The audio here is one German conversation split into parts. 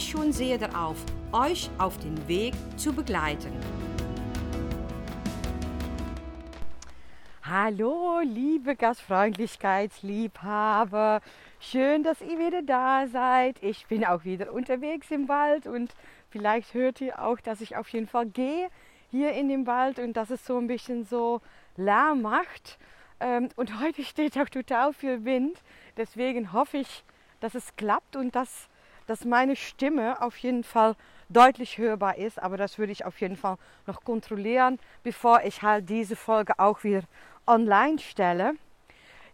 schon sehr darauf, euch auf den Weg zu begleiten. Hallo, liebe Gastfreundlichkeitsliebhaber. Schön, dass ihr wieder da seid. Ich bin auch wieder unterwegs im Wald und vielleicht hört ihr auch, dass ich auf jeden Fall gehe hier in dem Wald und dass es so ein bisschen so Lärm macht. Ähm, und heute steht auch total viel Wind. Deswegen hoffe ich, dass es klappt und dass, dass meine Stimme auf jeden Fall deutlich hörbar ist. Aber das würde ich auf jeden Fall noch kontrollieren, bevor ich halt diese Folge auch wieder online stelle.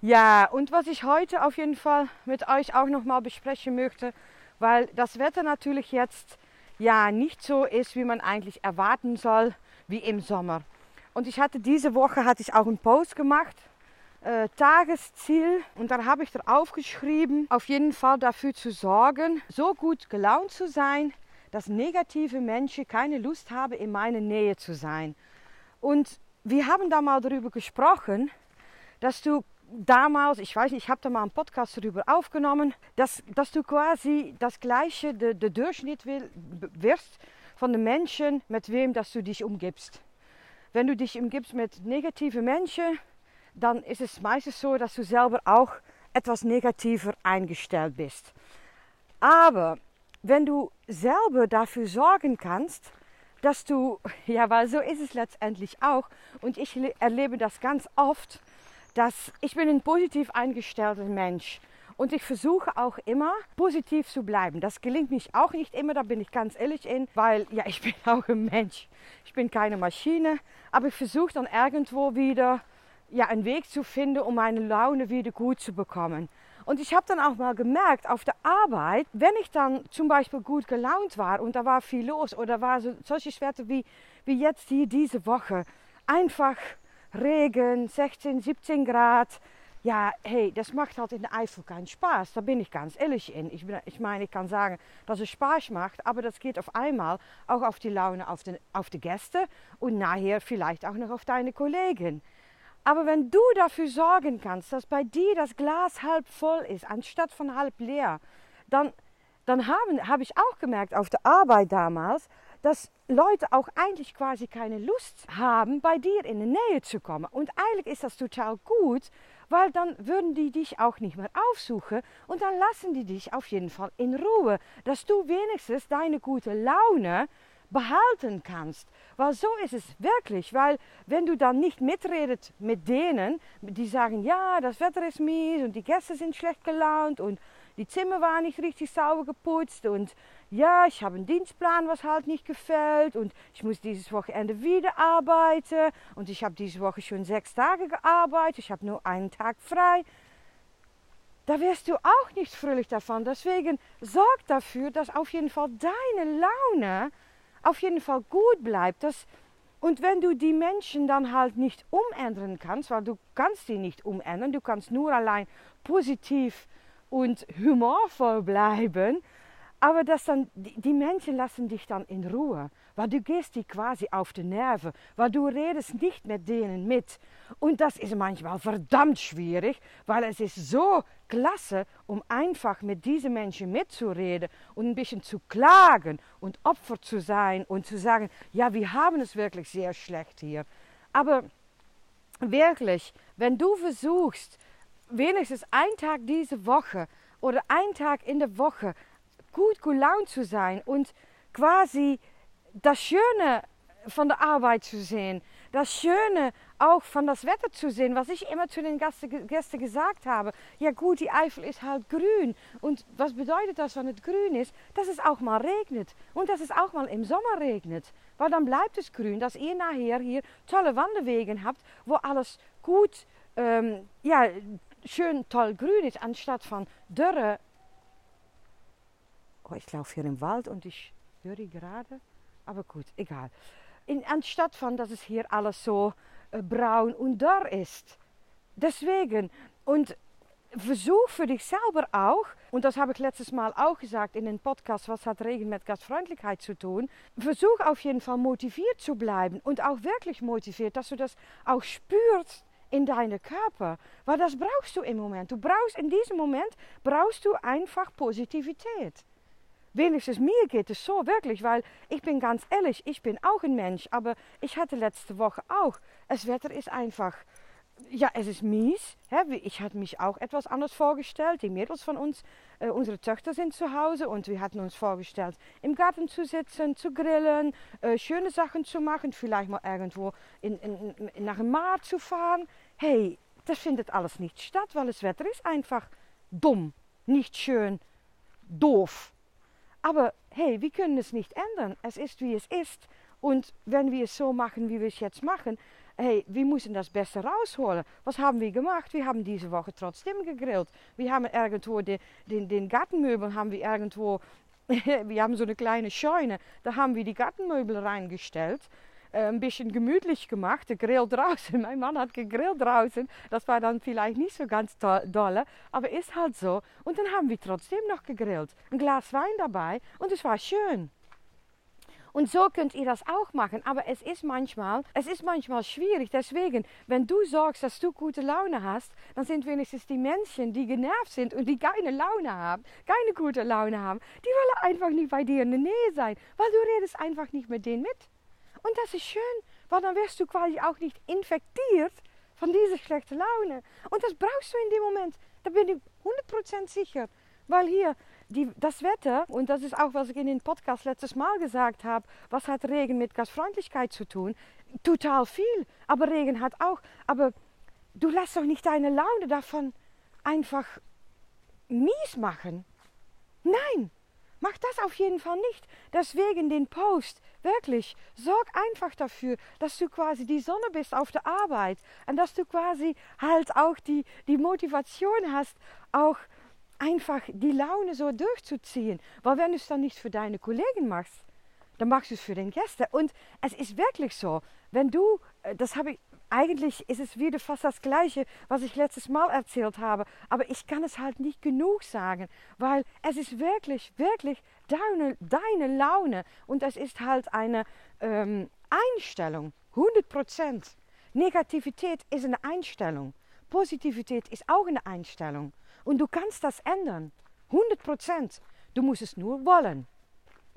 Ja, und was ich heute auf jeden Fall mit euch auch nochmal besprechen möchte, weil das Wetter natürlich jetzt ja nicht so ist, wie man eigentlich erwarten soll wie im Sommer. Und ich hatte diese Woche hatte ich auch einen Post gemacht, äh, Tagesziel. Und da habe ich drauf geschrieben, auf jeden Fall dafür zu sorgen, so gut gelaunt zu sein, dass negative Menschen keine Lust haben, in meiner Nähe zu sein. Und wir haben da mal darüber gesprochen, dass du damals, ich weiß nicht, ich habe da mal einen Podcast darüber aufgenommen, dass, dass du quasi das gleiche, der de Durchschnitt wirst von den Menschen, mit wem dass du dich umgibst. Wenn du dich umgibst mit negativen Menschen, dann ist es meistens so, dass du selber auch etwas negativer eingestellt bist. Aber wenn du selber dafür sorgen kannst, dass du, ja, weil so ist es letztendlich auch, und ich erlebe das ganz oft, dass ich bin ein positiv eingestellter Mensch und ich versuche auch immer positiv zu bleiben. Das gelingt mich auch nicht immer, da bin ich ganz ehrlich in, weil ja, ich bin auch ein Mensch. Ich bin keine Maschine, aber ich versuche dann irgendwo wieder ja, einen Weg zu finden, um meine Laune wieder gut zu bekommen. Und ich habe dann auch mal gemerkt, auf der Arbeit, wenn ich dann zum Beispiel gut gelaunt war und da war viel los oder war so, solches Wetter wie, wie jetzt hier diese Woche, einfach Regen, 16, 17 Grad, ja, hey, das macht halt in der Eifel keinen Spaß. Da bin ich ganz ehrlich in. Ich, ich meine, ich kann sagen, dass es Spaß macht, aber das geht auf einmal auch auf die Laune auf, den, auf die Gäste und nachher vielleicht auch noch auf deine Kollegen. Aber wenn du dafür sorgen kannst, dass bei dir das Glas halb voll ist, anstatt von halb leer, dann, dann habe hab ich auch gemerkt auf der Arbeit damals, dass Leute auch eigentlich quasi keine Lust haben, bei dir in die Nähe zu kommen. Und eigentlich ist das total gut, weil dann würden die dich auch nicht mehr aufsuchen und dann lassen die dich auf jeden Fall in Ruhe, dass du wenigstens deine gute Laune behalten kannst. Weil so ist es wirklich, weil wenn du dann nicht mitredet mit denen, die sagen, ja, das Wetter ist mies und die Gäste sind schlecht gelaunt und die Zimmer waren nicht richtig sauber geputzt und ja, ich habe einen Dienstplan, was halt nicht gefällt und ich muss dieses Wochenende wieder arbeiten und ich habe diese Woche schon sechs Tage gearbeitet, ich habe nur einen Tag frei. Da wirst du auch nicht fröhlich davon. Deswegen sorg dafür, dass auf jeden Fall deine Laune auf jeden Fall gut bleibt. Dass, und wenn du die Menschen dann halt nicht umändern kannst, weil du kannst die nicht umändern, du kannst nur allein positiv und humorvoll bleiben. Aber dass dann, die Menschen lassen dich dann in Ruhe, weil du gehst die quasi auf die Nerven, weil du redest nicht mit denen mit. Und das ist manchmal verdammt schwierig, weil es ist so klasse, um einfach mit diesen Menschen mitzureden und ein bisschen zu klagen und Opfer zu sein und zu sagen, ja, wir haben es wirklich sehr schlecht hier. Aber wirklich, wenn du versuchst, wenigstens einen Tag diese Woche oder einen Tag in der Woche gut gelaunt zu sein und quasi das Schöne von der Arbeit zu sehen, das Schöne auch von das Wetter zu sehen, was ich immer zu den Gästen gesagt habe. Ja gut, die Eifel ist halt grün. Und was bedeutet das, wenn es grün ist? Dass es auch mal regnet und dass es auch mal im Sommer regnet. Weil dann bleibt es grün, dass ihr nachher hier tolle Wanderwegen habt, wo alles gut, ähm, ja, schön toll grün ist, anstatt von dürre Oh, ich laufe hier im Wald und ich höre gerade. Aber gut, egal. In, anstatt von, dass es hier alles so äh, braun und dörr ist. Deswegen. Und versuch für dich selber auch, und das habe ich letztes Mal auch gesagt in den Podcast, was hat Regen mit Gastfreundlichkeit zu tun, versuch auf jeden Fall motiviert zu bleiben und auch wirklich motiviert, dass du das auch spürst in deinem Körper, weil das brauchst du im Moment. Du brauchst in diesem Moment brauchst du einfach Positivität. Wenigstens mir geht es so wirklich, weil ich bin ganz ehrlich, ich bin auch ein Mensch, aber ich hatte letzte Woche auch. Das Wetter ist einfach, ja, es ist mies. Ich hatte mich auch etwas anders vorgestellt. Die Mädels von uns, äh, unsere Töchter sind zu Hause und wir hatten uns vorgestellt, im Garten zu sitzen, zu grillen, äh, schöne Sachen zu machen, vielleicht mal irgendwo in, in, nach dem Mar zu fahren. Hey, das findet alles nicht statt, weil das Wetter ist einfach dumm, nicht schön, doof. Aber hey, wir können es nicht ändern. Es ist wie es ist. Und wenn wir es so machen, wie wir es jetzt machen, hey, wir müssen das Beste rausholen. Was haben wir gemacht? Wir haben diese Woche trotzdem gegrillt. Wir haben irgendwo den, den, den Gartenmöbel haben wir irgendwo, wir haben so eine kleine Scheune, da haben wir die Gartenmöbel reingestellt. Äh, ein bisschen gemütlich gemacht, Grill draußen. Mein Mann hat gegrillt draußen. Das war dann vielleicht nicht so ganz dolle, aber ist halt so. Und dann haben wir trotzdem noch gegrillt. Ein Glas Wein dabei und es war schön. Und so könnt ihr das auch machen. Aber es ist manchmal, es ist manchmal schwierig. Deswegen, wenn du sorgst, dass du gute Laune hast, dann sind wenigstens die Menschen, die genervt sind und die keine Laune haben, keine gute Laune haben, die wollen einfach nicht bei dir in der Nähe sein, weil du redest einfach nicht mit denen mit. Und das ist schön, weil dann wirst du quasi auch nicht infektiert von dieser schlechten Laune. Und das brauchst du in dem Moment. Da bin ich 100% sicher. Weil hier die, das Wetter, und das ist auch, was ich in den Podcast letztes Mal gesagt habe, was hat Regen mit Gastfreundlichkeit zu tun? Total viel. Aber Regen hat auch. Aber du lässt doch nicht deine Laune davon einfach mies machen. Nein, Mach das auf jeden Fall nicht. Deswegen den Post. Wirklich. Sorg einfach dafür, dass du quasi die Sonne bist auf der Arbeit. Und dass du quasi halt auch die, die Motivation hast, auch einfach die Laune so durchzuziehen. Weil wenn du es dann nicht für deine Kollegen machst, dann machst du es für den Gäste. Und es ist wirklich so, wenn du, äh, das habe ich eigentlich ist es wieder fast das Gleiche, was ich letztes Mal erzählt habe. Aber ich kann es halt nicht genug sagen, weil es ist wirklich, wirklich deine, deine Laune. Und es ist halt eine ähm, Einstellung, 100 Prozent. Negativität ist eine Einstellung. Positivität ist auch eine Einstellung. Und du kannst das ändern. 100 Prozent. Du musst es nur wollen.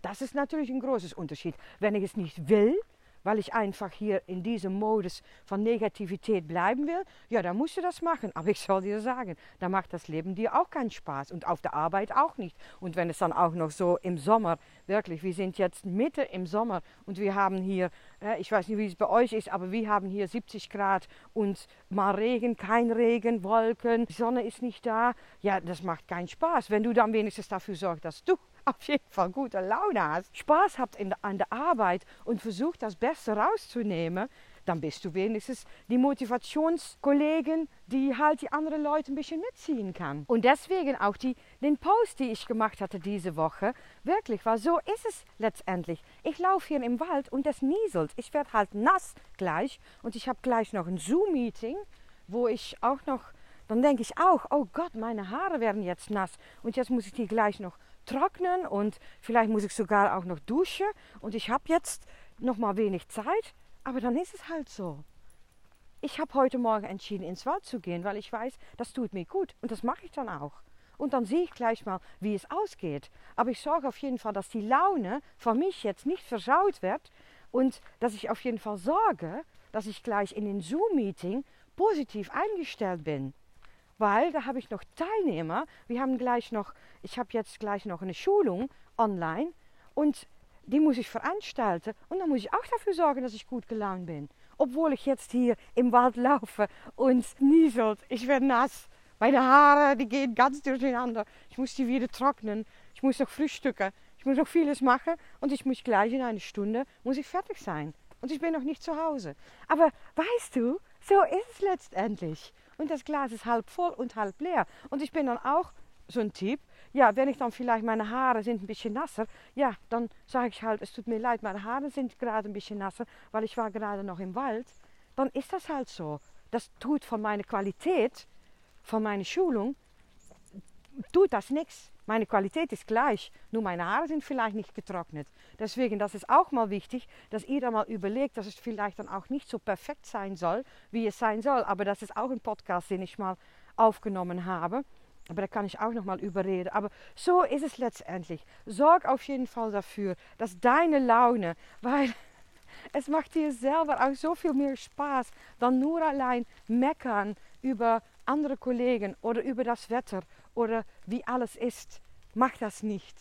Das ist natürlich ein großes Unterschied. Wenn ich es nicht will, weil ich einfach hier in diesem Modus von Negativität bleiben will, ja, dann musst du das machen. Aber ich soll dir sagen, da macht das Leben dir auch keinen Spaß und auf der Arbeit auch nicht. Und wenn es dann auch noch so im Sommer, wirklich, wir sind jetzt Mitte im Sommer und wir haben hier, äh, ich weiß nicht, wie es bei euch ist, aber wir haben hier 70 Grad und mal Regen, kein Regen, Wolken, die Sonne ist nicht da. Ja, das macht keinen Spaß. Wenn du dann wenigstens dafür sorgst, dass du auf jeden Fall gute Laune hast, Spaß habt in, an der Arbeit und versucht das Beste rauszunehmen, dann bist du wenigstens die Motivationskollegen, die halt die anderen Leute ein bisschen mitziehen kann. Und deswegen auch die, den Post, die ich gemacht hatte diese Woche, wirklich, weil so ist es letztendlich. Ich laufe hier im Wald und es nieselt. Ich werde halt nass gleich und ich habe gleich noch ein Zoom-Meeting, wo ich auch noch, dann denke ich auch, oh Gott, meine Haare werden jetzt nass und jetzt muss ich die gleich noch trocknen und vielleicht muss ich sogar auch noch duschen. Und ich habe jetzt noch mal wenig Zeit, aber dann ist es halt so. Ich habe heute Morgen entschieden, ins Wald zu gehen, weil ich weiß, das tut mir gut. Und das mache ich dann auch. Und dann sehe ich gleich mal, wie es ausgeht. Aber ich sorge auf jeden Fall, dass die Laune von mich jetzt nicht versaut wird und dass ich auf jeden Fall sorge, dass ich gleich in den Zoom-Meeting positiv eingestellt bin weil da habe ich noch Teilnehmer. Wir haben gleich noch, ich habe jetzt gleich noch eine Schulung online und die muss ich veranstalten und dann muss ich auch dafür sorgen, dass ich gut gelaunt bin. Obwohl ich jetzt hier im Wald laufe und nieselt. Ich werde nass. Meine Haare, die gehen ganz durcheinander. Ich muss die wieder trocknen. Ich muss noch frühstücken. Ich muss noch vieles machen und ich muss gleich in einer Stunde muss ich fertig sein. Und ich bin noch nicht zu Hause. Aber weißt du, so ist es letztendlich und das Glas ist halb voll und halb leer. Und ich bin dann auch so ein Typ, ja, wenn ich dann vielleicht meine Haare sind ein bisschen nasser, ja, dann sage ich halt, es tut mir leid, meine Haare sind gerade ein bisschen nasser, weil ich war gerade noch im Wald. Dann ist das halt so. Das tut von meiner Qualität, von meiner Schulung, tut das nichts. Meine Qualität ist gleich, nur meine Haare sind vielleicht nicht getrocknet. Deswegen, das ist auch mal wichtig, dass ihr da mal überlegt, dass es vielleicht dann auch nicht so perfekt sein soll, wie es sein soll. Aber das ist auch ein Podcast, den ich mal aufgenommen habe. Aber da kann ich auch noch mal überreden. Aber so ist es letztendlich. Sorg auf jeden Fall dafür, dass deine Laune, weil es macht dir selber auch so viel mehr Spaß, dann nur allein meckern über andere Kollegen oder über das Wetter oder wie alles ist. Mach das nicht.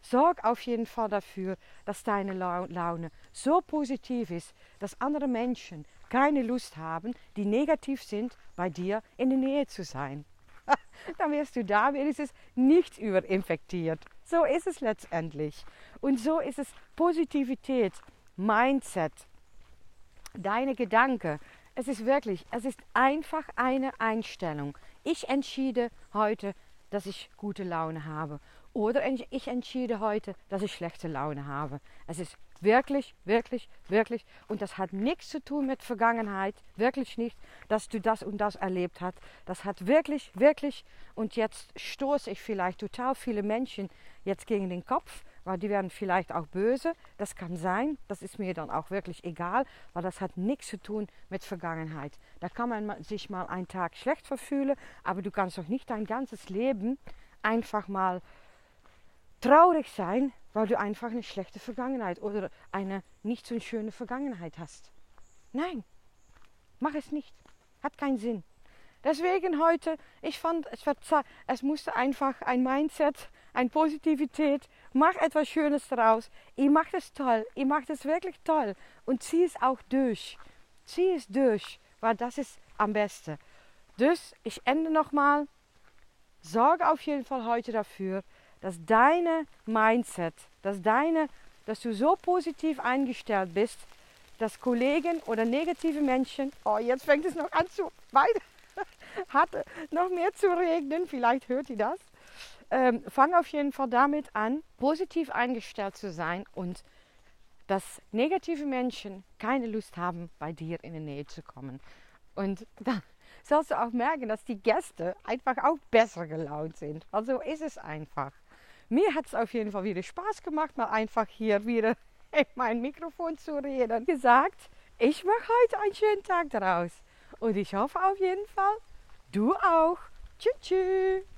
Sorg auf jeden Fall dafür, dass deine Laune so positiv ist, dass andere Menschen keine Lust haben, die negativ sind, bei dir in der Nähe zu sein. Dann wirst du da wenigstens nicht überinfektiert. So ist es letztendlich. Und so ist es Positivität, Mindset, deine Gedanken. Es ist wirklich, es ist einfach eine Einstellung. Ich entschiede heute, dass ich gute Laune habe. Oder ich entschiede heute, dass ich schlechte Laune habe. Es ist wirklich, wirklich, wirklich. Und das hat nichts zu tun mit Vergangenheit. Wirklich nicht, dass du das und das erlebt hast. Das hat wirklich, wirklich. Und jetzt stoße ich vielleicht total viele Menschen jetzt gegen den Kopf weil die werden vielleicht auch böse. Das kann sein, das ist mir dann auch wirklich egal, weil das hat nichts zu tun mit Vergangenheit. Da kann man sich mal einen Tag schlecht verfühlen, aber du kannst doch nicht dein ganzes Leben einfach mal traurig sein, weil du einfach eine schlechte Vergangenheit oder eine nicht so schöne Vergangenheit hast. Nein, mach es nicht. Hat keinen Sinn. Deswegen heute, ich fand, es, es musste einfach ein Mindset, eine Positivität Mach etwas Schönes daraus. Ihr macht es toll. Ihr macht es wirklich toll. Und zieh es auch durch. Zieh es durch, weil das ist am besten. Dus, ich ende nochmal. Sorge auf jeden Fall heute dafür, dass deine Mindset, dass deine, dass du so positiv eingestellt bist, dass Kollegen oder negative Menschen, oh, jetzt fängt es noch an zu weit, hat noch mehr zu regnen, vielleicht hört ihr das. Ähm, fang auf jeden Fall damit an, positiv eingestellt zu sein und dass negative Menschen keine Lust haben, bei dir in die Nähe zu kommen. Und dann sollst du auch merken, dass die Gäste einfach auch besser gelaunt sind. Also ist es einfach. Mir hat es auf jeden Fall wieder Spaß gemacht, mal einfach hier wieder in mein Mikrofon zu reden. Gesagt, ich mache heute einen schönen Tag daraus. Und ich hoffe auf jeden Fall, du auch. Tschüss, tschüss.